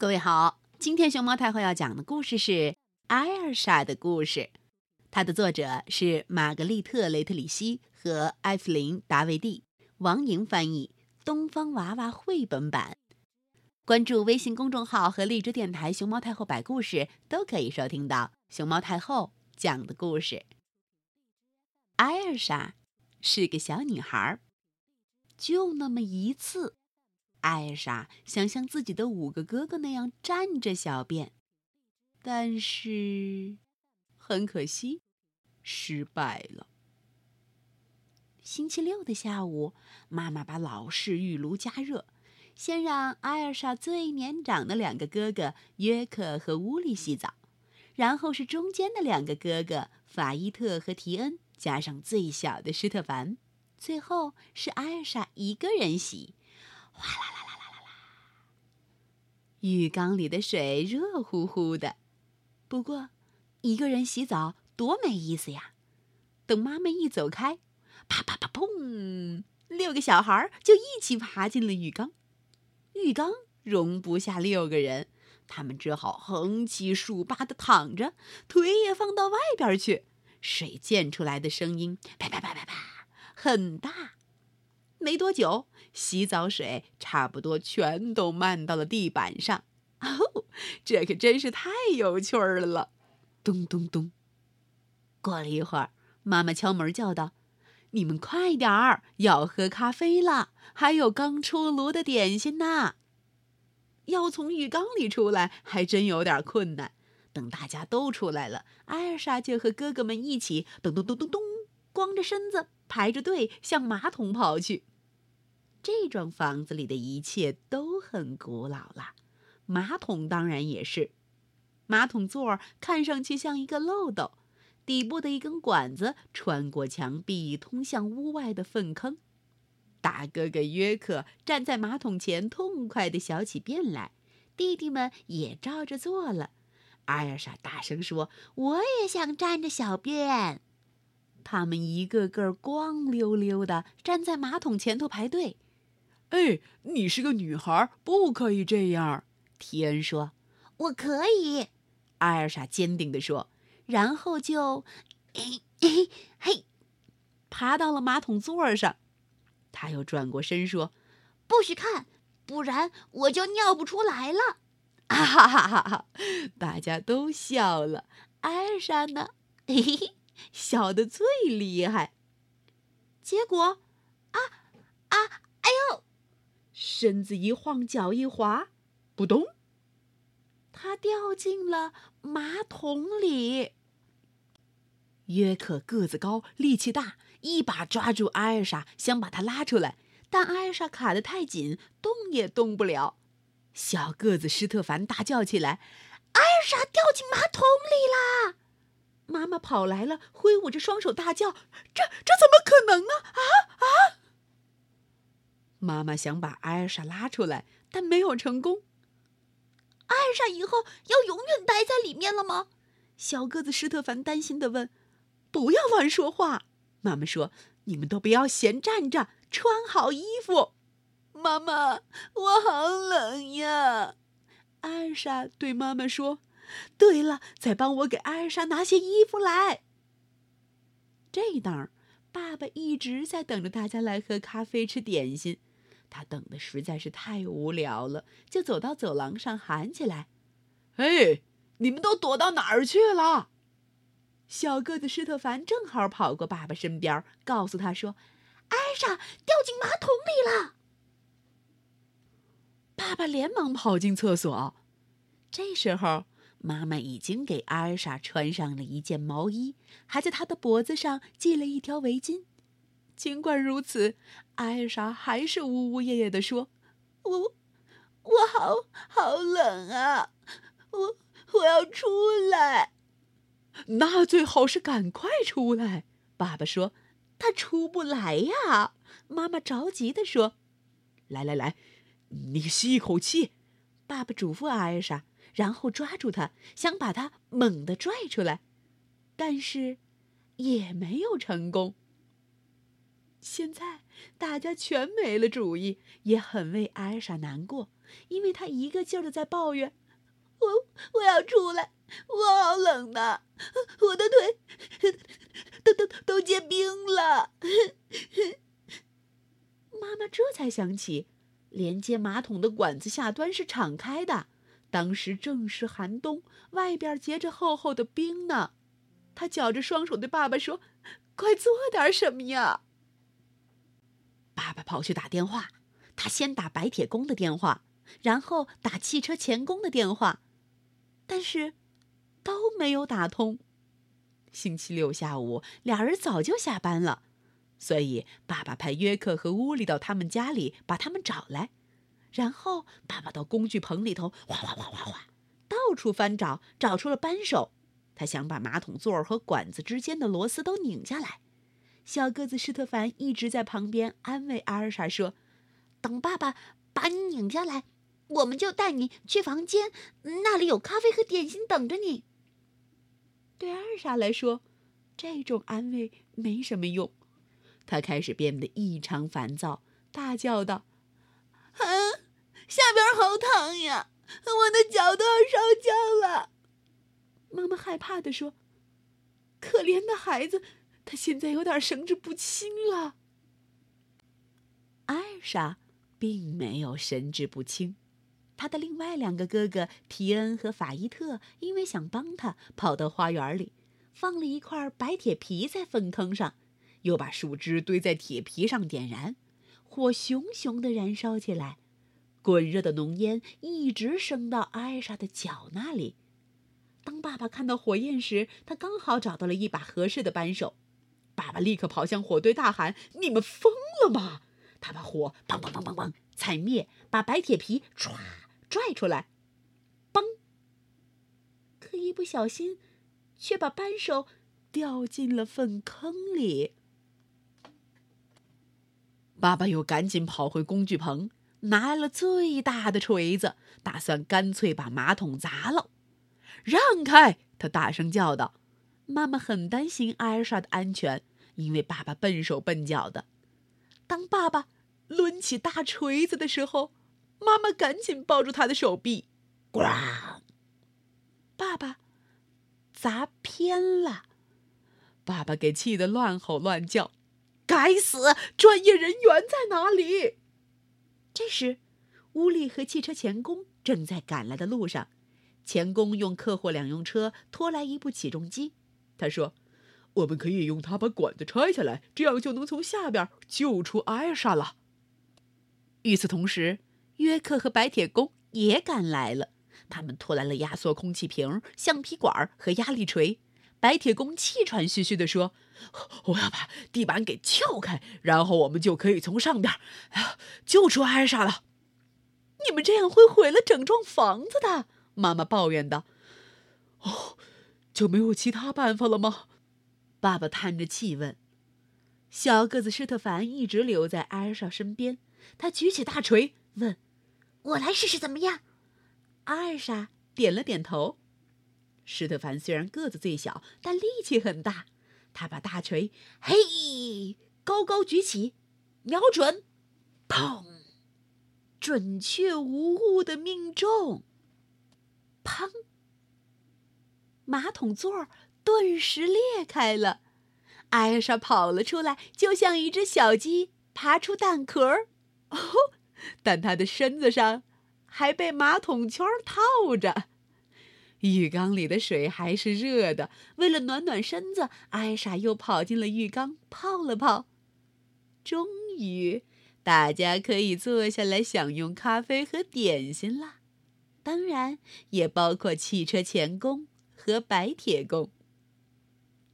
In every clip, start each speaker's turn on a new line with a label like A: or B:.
A: 各位好，今天熊猫太后要讲的故事是《艾尔莎的故事》，它的作者是玛格丽特·雷特里希和艾弗琳·达维蒂，王莹翻译，东方娃娃绘本版。关注微信公众号和荔枝电台“熊猫太后摆故事”，都可以收听到熊猫太后讲的故事。艾尔莎是个小女孩，就那么一次。艾莎想像自己的五个哥哥那样站着小便，但是很可惜，失败了。星期六的下午，妈妈把老式浴炉加热，先让艾尔莎最年长的两个哥哥约克和乌里洗澡，然后是中间的两个哥哥法伊特和提恩，加上最小的施特凡，最后是艾尔莎一个人洗。哗啦啦啦啦啦啦！浴缸里的水热乎乎的，不过一个人洗澡多没意思呀！等妈妈一走开，啪啪啪砰，六个小孩就一起爬进了浴缸。浴缸容不下六个人，他们只好横七竖八的躺着，腿也放到外边去。水溅出来的声音啪啪啪啪啪，很大。没多久，洗澡水差不多全都漫到了地板上。哦，这可真是太有趣儿了！咚咚咚。过了一会儿，妈妈敲门叫道：“你们快点儿，要喝咖啡了，还有刚出炉的点心呢。”要从浴缸里出来还真有点困难。等大家都出来了，艾尔莎就和哥哥们一起咚咚咚咚咚，光着身子。排着队向马桶跑去。这幢房子里的一切都很古老了，马桶当然也是。马桶座儿看上去像一个漏斗，底部的一根管子穿过墙壁，通向屋外的粪坑。大哥哥约克站在马桶前，痛快地小起便来。弟弟们也照着做了。艾尔莎大声说：“我也想站着小便。”他们一个个光溜溜的站在马桶前头排队。
B: 哎，你是个女孩，不可以这样。
A: 提恩说：“
C: 我可以。”
A: 艾尔莎坚定地说，然后就，嘿，嘿，爬到了马桶座上。他又转过身说：“
C: 不许看，不然我就尿不出来了。”
A: 啊哈哈哈哈！大家都笑了。艾尔莎呢？嘿嘿嘿。笑得最厉害，结果，啊啊，哎呦！身子一晃，脚一滑，扑通，他掉进了马桶里。约克个子高，力气大，一把抓住艾尔莎，想把她拉出来，但艾尔莎卡得太紧，动也动不了。小个子施特凡大叫起来：“艾尔莎掉进马桶里啦！”妈妈跑来了，挥舞着双手大叫：“这这怎么可能啊！啊啊！”妈妈想把艾尔莎拉出来，但没有成功。
C: 艾尔莎以后要永远待在里面了吗？
A: 小个子施特凡担心的问。“不要乱说话。”妈妈说，“你们都不要闲站着，穿好衣服。”
C: 妈妈，我好冷呀！
A: 艾尔莎对妈妈说。对了，再帮我给艾尔莎拿些衣服来。这当，爸爸一直在等着大家来喝咖啡、吃点心。他等的实在是太无聊了，就走到走廊上喊起来：“
B: 哎，你们都躲到哪儿去了？”
A: 小个子施特凡正好跑过爸爸身边，告诉他说：“
C: 艾莎掉进马桶里了。”
A: 爸爸连忙跑进厕所。这时候。妈妈已经给艾莎穿上了一件毛衣，还在她的脖子上系了一条围巾。尽管如此，艾莎还是呜呜咽咽地说：“
C: 我，我好好冷啊！我我要出来。”
A: 那最好是赶快出来。爸爸说：“他出不来呀。”妈妈着急地说：“
B: 来来来，你吸一口气。”
A: 爸爸嘱咐艾尔莎。然后抓住他，想把他猛地拽出来，但是也没有成功。现在大家全没了主意，也很为艾莎难过。因为她一个劲儿的在抱怨：“
C: 我我要出来，我好冷呐，我的腿都都都结冰了。”
A: 妈妈这才想起，连接马桶的管子下端是敞开的，当时正是寒冬，外边结着厚厚的冰呢。她绞着双手对爸爸说：“快做点什么呀！”爸爸跑去打电话，他先打白铁工的电话，然后打汽车钳工的电话，但是都没有打通。星期六下午，俩人早就下班了，所以爸爸派约克和乌里到他们家里把他们找来，然后爸爸到工具棚里头哗哗哗哗哗，到处翻找，找出了扳手。他想把马桶座和管子之间的螺丝都拧下来。小个子施特凡一直在旁边安慰阿尔莎说：“
C: 等爸爸把你拧下来，我们就带你去房间，那里有咖啡和点心等着你。”
A: 对阿尔莎来说，这种安慰没什么用。她开始变得异常烦躁，大叫道：“
C: 啊，下边好烫呀！我的脚都要烧焦了。”
A: 妈妈害怕地说：“可怜的孩子。”他现在有点神志不清了。艾尔莎并没有神志不清，他的另外两个哥哥提恩和法伊特因为想帮他，跑到花园里，放了一块白铁皮在粪坑上，又把树枝堆在铁皮上点燃，火熊熊的燃烧起来，滚热的浓烟一直升到艾尔莎的脚那里。当爸爸看到火焰时，他刚好找到了一把合适的扳手。爸爸立刻跑向火堆，大喊：“你们疯了吗？”他把火砰砰砰砰砰踩灭，把白铁皮唰拽出来，嘣！可一不小心，却把扳手掉进了粪坑里。爸爸又赶紧跑回工具棚，拿了最大的锤子，打算干脆把马桶砸了。让开！他大声叫道。妈妈很担心艾莎的安全，因为爸爸笨手笨脚的。当爸爸抡起大锤子的时候，妈妈赶紧抱住他的手臂。咣！爸爸砸偏了，爸爸给气得乱吼乱叫：“该死！专业人员在哪里？”这时，乌力和汽车钳工正在赶来的路上。钳工用客货两用车拖来一部起重机。他说：“我们可以用它把管子拆下来，这样就能从下边救出艾莎了。”与此同时，约克和白铁工也赶来了。他们拖来了压缩空气瓶、橡皮管和压力锤。白铁工气喘吁吁地说：“我要把地板给撬开，然后我们就可以从上边，救出艾莎了。”你们这样会毁了整幢房子的，妈妈抱怨道。“哦。”就没有其他办法了吗？爸爸叹着气问。小个子施特凡一直留在艾尔莎身边。他举起大锤问：“
C: 我来试试怎么样？”
A: 艾尔莎点了点头。施特凡虽然个子最小，但力气很大。他把大锤嘿高高举起，瞄准，砰！准确无误的命中。砰！马桶座儿顿时裂开了，艾莎跑了出来，就像一只小鸡爬出蛋壳儿。哦，但她的身子上还被马桶圈套着。浴缸里的水还是热的，为了暖暖身子，艾莎又跑进了浴缸泡了泡。终于，大家可以坐下来享用咖啡和点心了，当然也包括汽车钳工。和白铁工。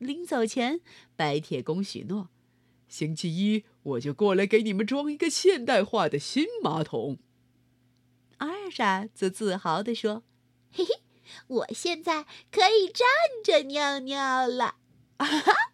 A: 临走前，白铁工许诺：“星期一我就过来给你们装一个现代化的新马桶。”阿尔莎则自豪地说：“
C: 嘿嘿，我现在可以站着尿尿了。”哈哈。